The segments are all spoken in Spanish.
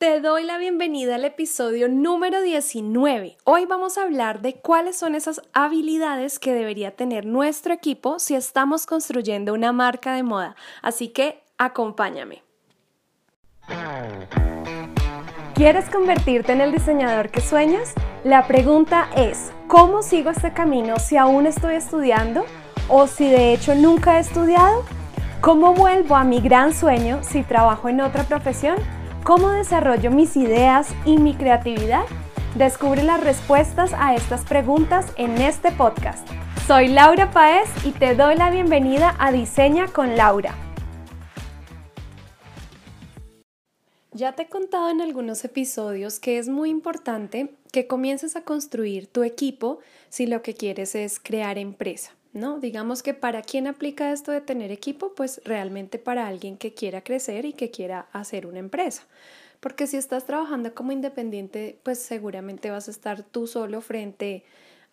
Te doy la bienvenida al episodio número 19. Hoy vamos a hablar de cuáles son esas habilidades que debería tener nuestro equipo si estamos construyendo una marca de moda. Así que acompáñame. ¿Quieres convertirte en el diseñador que sueñas? La pregunta es, ¿cómo sigo este camino si aún estoy estudiando o si de hecho nunca he estudiado? ¿Cómo vuelvo a mi gran sueño si trabajo en otra profesión? ¿Cómo desarrollo mis ideas y mi creatividad? Descubre las respuestas a estas preguntas en este podcast. Soy Laura Paez y te doy la bienvenida a Diseña con Laura. Ya te he contado en algunos episodios que es muy importante que comiences a construir tu equipo si lo que quieres es crear empresa. ¿No? Digamos que para quién aplica esto de tener equipo, pues realmente para alguien que quiera crecer y que quiera hacer una empresa. Porque si estás trabajando como independiente, pues seguramente vas a estar tú solo frente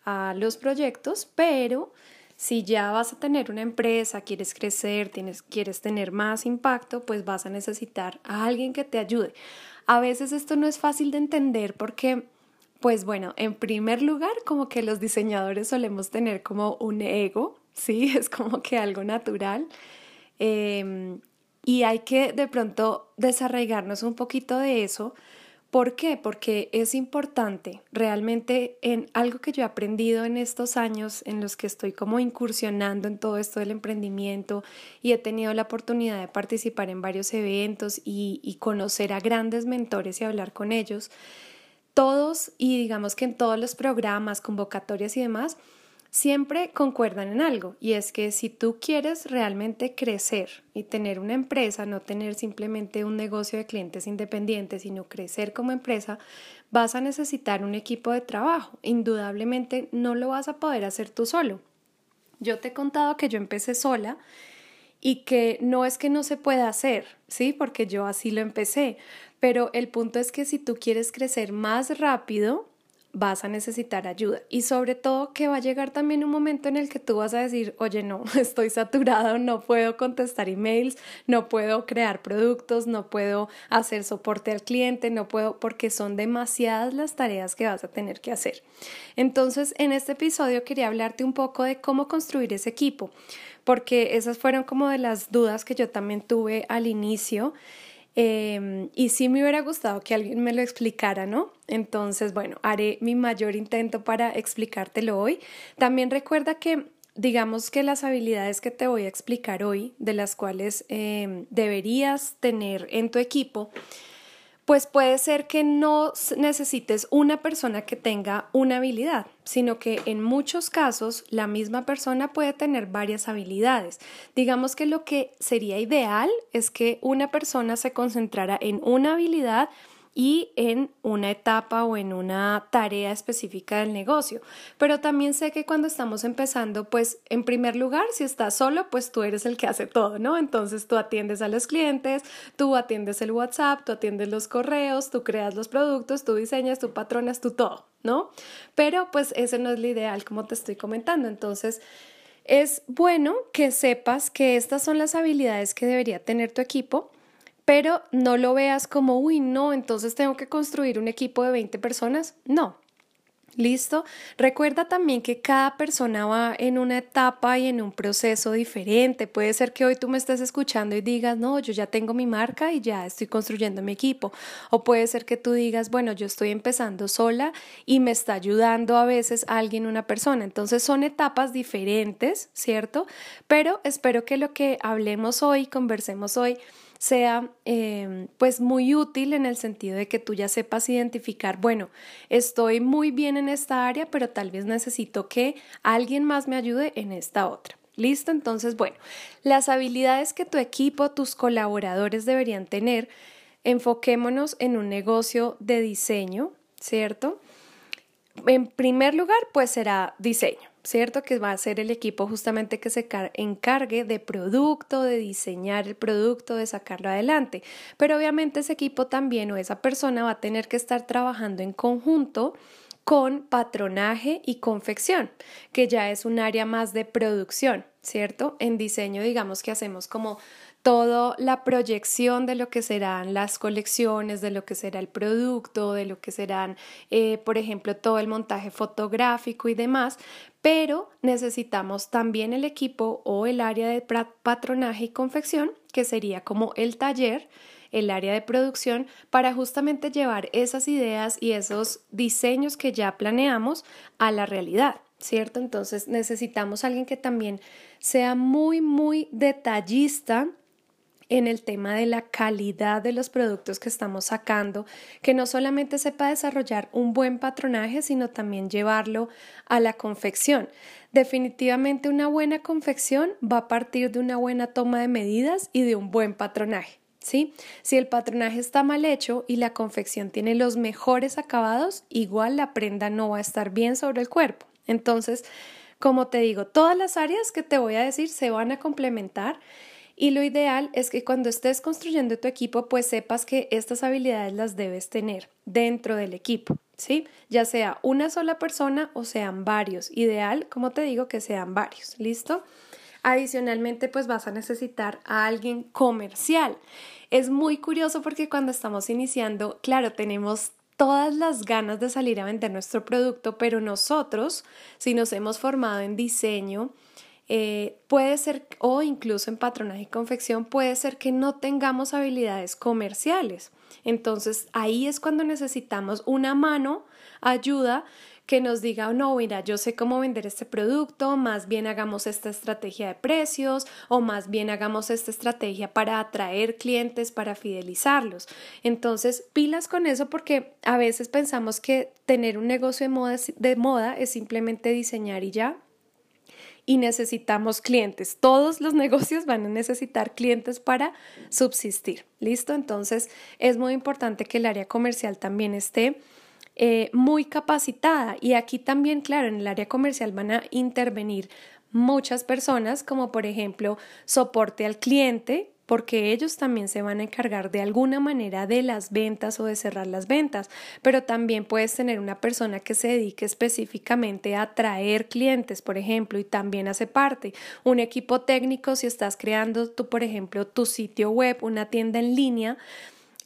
a los proyectos, pero si ya vas a tener una empresa, quieres crecer, tienes, quieres tener más impacto, pues vas a necesitar a alguien que te ayude. A veces esto no es fácil de entender porque pues bueno, en primer lugar, como que los diseñadores solemos tener como un ego, ¿sí? Es como que algo natural. Em, y hay que de pronto desarraigarnos un poquito de eso. ¿Por qué? Porque es importante realmente en algo que yo he aprendido en estos años en los que estoy como incursionando en todo esto del emprendimiento y he tenido la oportunidad de participar en varios eventos y, y conocer a grandes mentores y hablar con ellos todos y digamos que en todos los programas, convocatorias y demás, siempre concuerdan en algo y es que si tú quieres realmente crecer y tener una empresa, no tener simplemente un negocio de clientes independientes, sino crecer como empresa, vas a necesitar un equipo de trabajo. Indudablemente no lo vas a poder hacer tú solo. Yo te he contado que yo empecé sola y que no es que no se pueda hacer, ¿sí? Porque yo así lo empecé, pero el punto es que si tú quieres crecer más rápido, vas a necesitar ayuda y sobre todo que va a llegar también un momento en el que tú vas a decir, oye, no, estoy saturado, no puedo contestar emails, no puedo crear productos, no puedo hacer soporte al cliente, no puedo porque son demasiadas las tareas que vas a tener que hacer. Entonces, en este episodio quería hablarte un poco de cómo construir ese equipo, porque esas fueron como de las dudas que yo también tuve al inicio Em, y sí me hubiera gustado que alguien me lo explicara, ¿no? Entonces, bueno, haré mi mayor intento para explicártelo hoy. También recuerda que digamos que las habilidades que te voy a explicar hoy, de las cuales em, deberías tener en tu equipo, pues puede ser que no necesites una persona que tenga una habilidad, sino que en muchos casos la misma persona puede tener varias habilidades. Digamos que lo que sería ideal es que una persona se concentrara en una habilidad y en una etapa o en una tarea específica del negocio. Pero también sé que cuando estamos empezando, pues en primer lugar, si estás solo, pues tú eres el que hace todo, ¿no? Entonces tú atiendes a los clientes, tú atiendes el WhatsApp, tú atiendes los correos, tú creas los productos, tú diseñas, tú patronas, tú todo, ¿no? Pero pues ese no es lo ideal como te estoy comentando. Entonces, es bueno que sepas que estas son las habilidades que debería tener tu equipo pero no lo veas como, uy, no, entonces tengo que construir un equipo de 20 personas. No. ¿Listo? Recuerda también que cada persona va en una etapa y en un proceso diferente. Puede ser que hoy tú me estés escuchando y digas, no, yo ya tengo mi marca y ya estoy construyendo mi equipo. O puede ser que tú digas, bueno, yo estoy empezando sola y me está ayudando a veces alguien, una persona. Entonces son etapas diferentes, ¿cierto? Pero espero que lo que hablemos hoy, conversemos hoy, sea em, pues muy útil en el sentido de que tú ya sepas identificar, bueno, estoy muy bien en esta área, pero tal vez necesito que alguien más me ayude en esta otra. ¿Listo? Entonces, bueno, las habilidades que tu equipo, tus colaboradores deberían tener, enfoquémonos en un negocio de diseño, ¿cierto? En primer lugar, pues será diseño. ¿Cierto? Que va a ser el equipo justamente que se encargue de producto, de diseñar el producto, de sacarlo adelante. Pero obviamente ese equipo también o esa persona va a tener que estar trabajando en conjunto con patronaje y confección, que ya es un área más de producción, ¿cierto? En diseño digamos que hacemos como toda la proyección de lo que serán las colecciones, de lo que será el producto, de lo que serán, eh, por ejemplo, todo el montaje fotográfico y demás, pero necesitamos también el equipo o el área de patronaje y confección, que sería como el taller, el área de producción, para justamente llevar esas ideas y esos diseños que ya planeamos a la realidad. ¿Cierto? Entonces necesitamos alguien que también sea muy, muy detallista en el tema de la calidad de los productos que estamos sacando, que no solamente sepa desarrollar un buen patronaje, sino también llevarlo a la confección. Definitivamente una buena confección va a partir de una buena toma de medidas y de un buen patronaje. ¿Sí? Si el patronaje está mal hecho y la confección tiene los mejores acabados, igual la prenda no va a estar bien sobre el cuerpo. Entonces, como te digo, todas las áreas que te voy a decir se van a complementar y lo ideal es que cuando estés construyendo tu equipo, pues sepas que estas habilidades las debes tener dentro del equipo, ¿sí? Ya sea una sola persona o sean varios. Ideal, como te digo, que sean varios, ¿listo? Adicionalmente, pues vas a necesitar a alguien comercial. Es muy curioso porque cuando estamos iniciando, claro, tenemos todas las ganas de salir a vender nuestro producto, pero nosotros, si nos hemos formado en diseño, eh, puede ser, o incluso en patronaje y confección, puede ser que no tengamos habilidades comerciales. Entonces ahí es cuando necesitamos una mano, ayuda que nos diga, no, mira, yo sé cómo vender este producto, más bien hagamos esta estrategia de precios o más bien hagamos esta estrategia para atraer clientes, para fidelizarlos. Entonces, pilas con eso porque a veces pensamos que tener un negocio de moda, de moda es simplemente diseñar y ya, y necesitamos clientes. Todos los negocios van a necesitar clientes para subsistir. ¿Listo? Entonces es muy importante que el área comercial también esté eh, muy capacitada. Y aquí también, claro, en el área comercial van a intervenir muchas personas, como por ejemplo soporte al cliente, porque ellos también se van a encargar de alguna manera de las ventas o de cerrar las ventas, pero también puedes tener una persona que se dedique específicamente a traer clientes, por ejemplo, y también hace parte. Un equipo técnico si estás creando tú, por ejemplo, tu sitio web, una tienda en línea,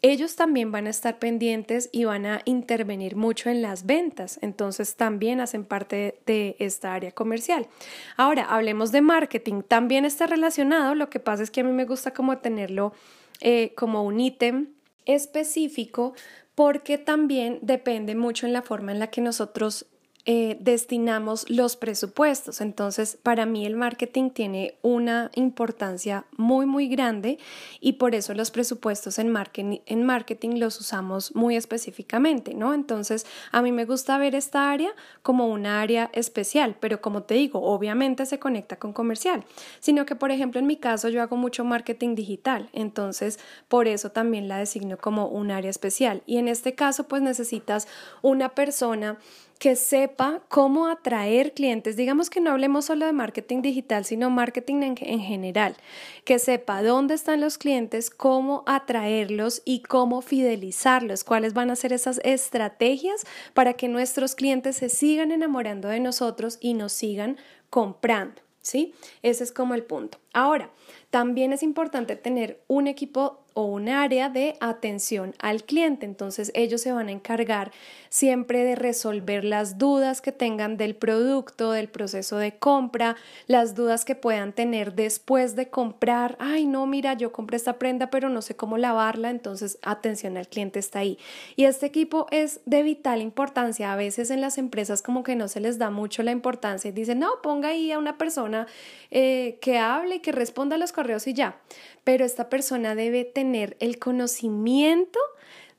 ellos también van a estar pendientes y van a intervenir mucho en las ventas, entonces también hacen parte de esta área comercial. Ahora, hablemos de marketing, también está relacionado, lo que pasa es que a mí me gusta como tenerlo eh, como un ítem específico porque también depende mucho en la forma en la que nosotros eh, destinamos los presupuestos. Entonces, para mí el marketing tiene una importancia muy, muy grande y por eso los presupuestos en marketing, en marketing los usamos muy específicamente, ¿no? Entonces, a mí me gusta ver esta área como una área especial, pero como te digo, obviamente se conecta con comercial, sino que, por ejemplo, en mi caso yo hago mucho marketing digital, entonces por eso también la designo como un área especial. Y en este caso, pues necesitas una persona que sepa cómo atraer clientes. Digamos que no hablemos solo de marketing digital, sino marketing en, en, general. Que sepa dónde están los clientes, cómo atraerlos y cómo fidelizarlos. Cuáles van a ser esas estrategias para que nuestros clientes se sigan enamorando de nosotros y nos sigan comprando. ¿Sí? Ese es como el punto. Ahora, también es importante tener un equipo o un área de atención al cliente. Entonces ellos se van a encargar siempre de resolver las dudas que tengan del producto, del proceso de compra, las dudas que puedan tener después de comprar. Ay, no, mira, yo compré esta prenda pero no sé cómo lavarla, entonces atención al cliente está ahí. Y este equipo es de vital importancia. A veces en las empresas como que no se les da mucho la importancia y dicen, no, ponga ahí a una persona eh, que hable y que responda a los correos y ya pero esta persona debe tener el conocimiento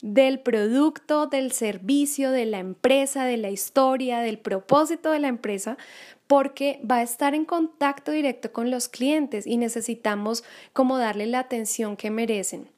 del producto, del servicio, de la empresa, de la historia, del propósito de la empresa, porque va a estar en contacto directo con los clientes y necesitamos como darle la atención que merecen.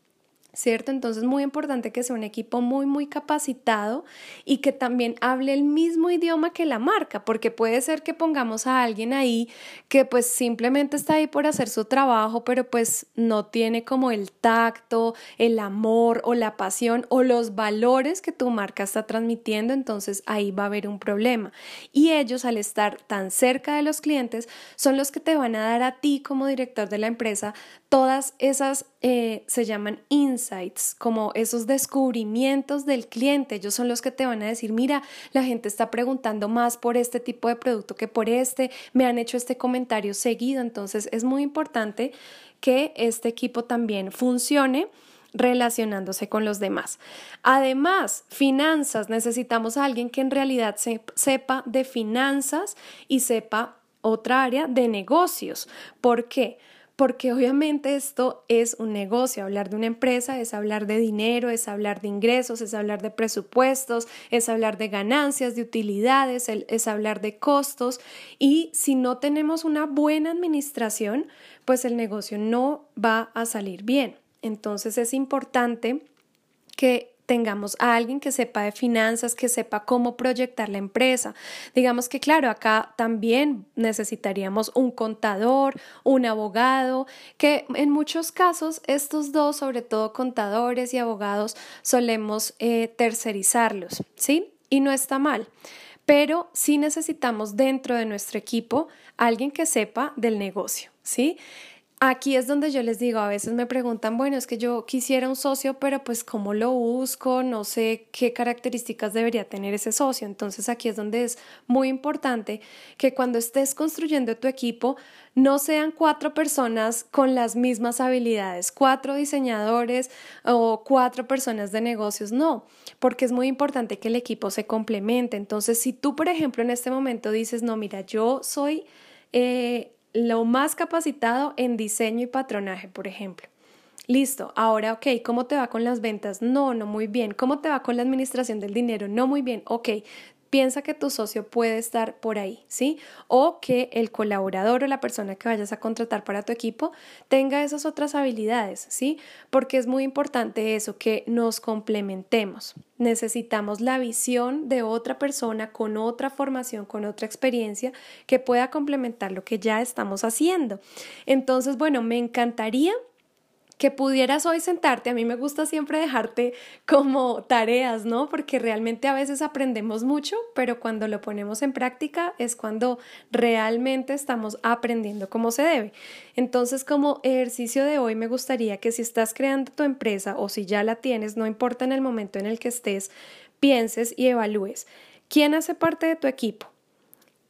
¿Cierto? Entonces es muy importante que sea un equipo muy, muy capacitado y que también hable el mismo idioma que la marca, porque puede ser que pongamos a alguien ahí que pues simplemente está ahí por hacer su trabajo, pero pues no tiene como el tacto, el amor o la pasión o los valores que tu marca está transmitiendo, entonces ahí va a haber un problema. Y ellos al estar tan cerca de los clientes son los que te van a dar a ti como director de la empresa todas esas eh, se llaman insights, como esos descubrimientos del cliente. Ellos son los que te van a decir, mira, la gente está preguntando más por este tipo de producto que por este, me han hecho este comentario seguido. Entonces es muy importante que este equipo también funcione relacionándose con los demás. Además, finanzas, necesitamos a alguien que en realidad sepa de finanzas y sepa otra área de negocios. ¿Por qué? Porque obviamente esto es un negocio, hablar de una empresa es hablar de dinero, es hablar de ingresos, es hablar de presupuestos, es hablar de ganancias, de utilidades, es hablar de costos y si no tenemos una buena administración, pues el negocio no va a salir bien. Entonces es importante que tengamos a alguien que sepa de finanzas, que sepa cómo proyectar la empresa. Digamos que, claro, acá también necesitaríamos un contador, un abogado, que en muchos casos estos dos, sobre todo contadores y abogados, solemos eh, tercerizarlos, ¿sí? Y no está mal. Pero sí necesitamos dentro de nuestro equipo alguien que sepa del negocio, ¿sí? Aquí es donde yo les digo, a veces me preguntan, bueno, es que yo quisiera un socio, pero pues cómo lo busco, no sé qué características debería tener ese socio. Entonces aquí es donde es muy importante que cuando estés construyendo tu equipo, no sean cuatro personas con las mismas habilidades, cuatro diseñadores o cuatro personas de negocios, no, porque es muy importante que el equipo se complemente. Entonces, si tú, por ejemplo, en este momento dices, no, mira, yo soy... Eh, lo más capacitado en diseño y patronaje, por ejemplo. Listo, ahora, ok, ¿cómo te va con las ventas? No, no muy bien. ¿Cómo te va con la administración del dinero? No muy bien. Ok, piensa que tu socio puede estar por ahí, ¿sí? O que el colaborador o la persona que vayas a contratar para tu equipo tenga esas otras habilidades, ¿sí? Porque es muy importante eso, que nos complementemos. Necesitamos la visión de otra persona con otra formación, con otra experiencia que pueda complementar lo que ya estamos haciendo. Entonces, bueno, me encantaría que pudieras hoy sentarte, a mí me gusta siempre dejarte como tareas, ¿no? Porque realmente a veces aprendemos mucho, pero cuando lo ponemos en práctica es cuando realmente estamos aprendiendo como se debe. Entonces, como ejercicio de hoy, me gustaría que si estás creando tu empresa o si ya la tienes, no importa en el momento en el que estés, pienses y evalúes. ¿Quién hace parte de tu equipo?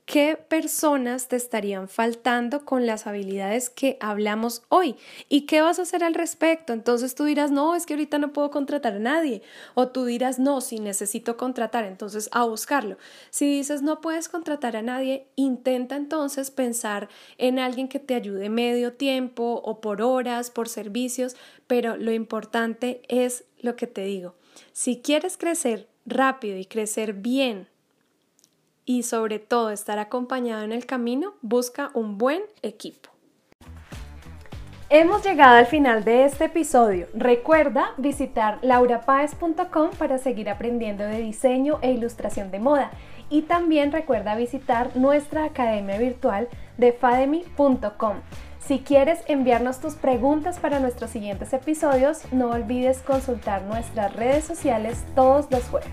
Qué personas te estarían faltando con las habilidades que hablamos hoy y qué vas a hacer al respecto. Entonces tú dirás, no, es que ahorita no puedo contratar a nadie. O tú dirás, no, si necesito contratar, entonces a buscarlo. Si dices, no puedes contratar a nadie, intenta entonces pensar en alguien que te ayude medio tiempo o por horas, por servicios, pero lo importante es lo que te digo. Si quieres crecer rápido y crecer bien, y sobre todo estar acompañado en el camino, busca un buen equipo. Hemos llegado al final de este episodio. Recuerda visitar laurapaez.com para seguir aprendiendo de diseño e ilustración de moda. Y también recuerda visitar nuestra academia virtual de fademi.com. Si quieres enviarnos tus preguntas para nuestros siguientes episodios, no olvides consultar nuestras redes sociales todos los jueves.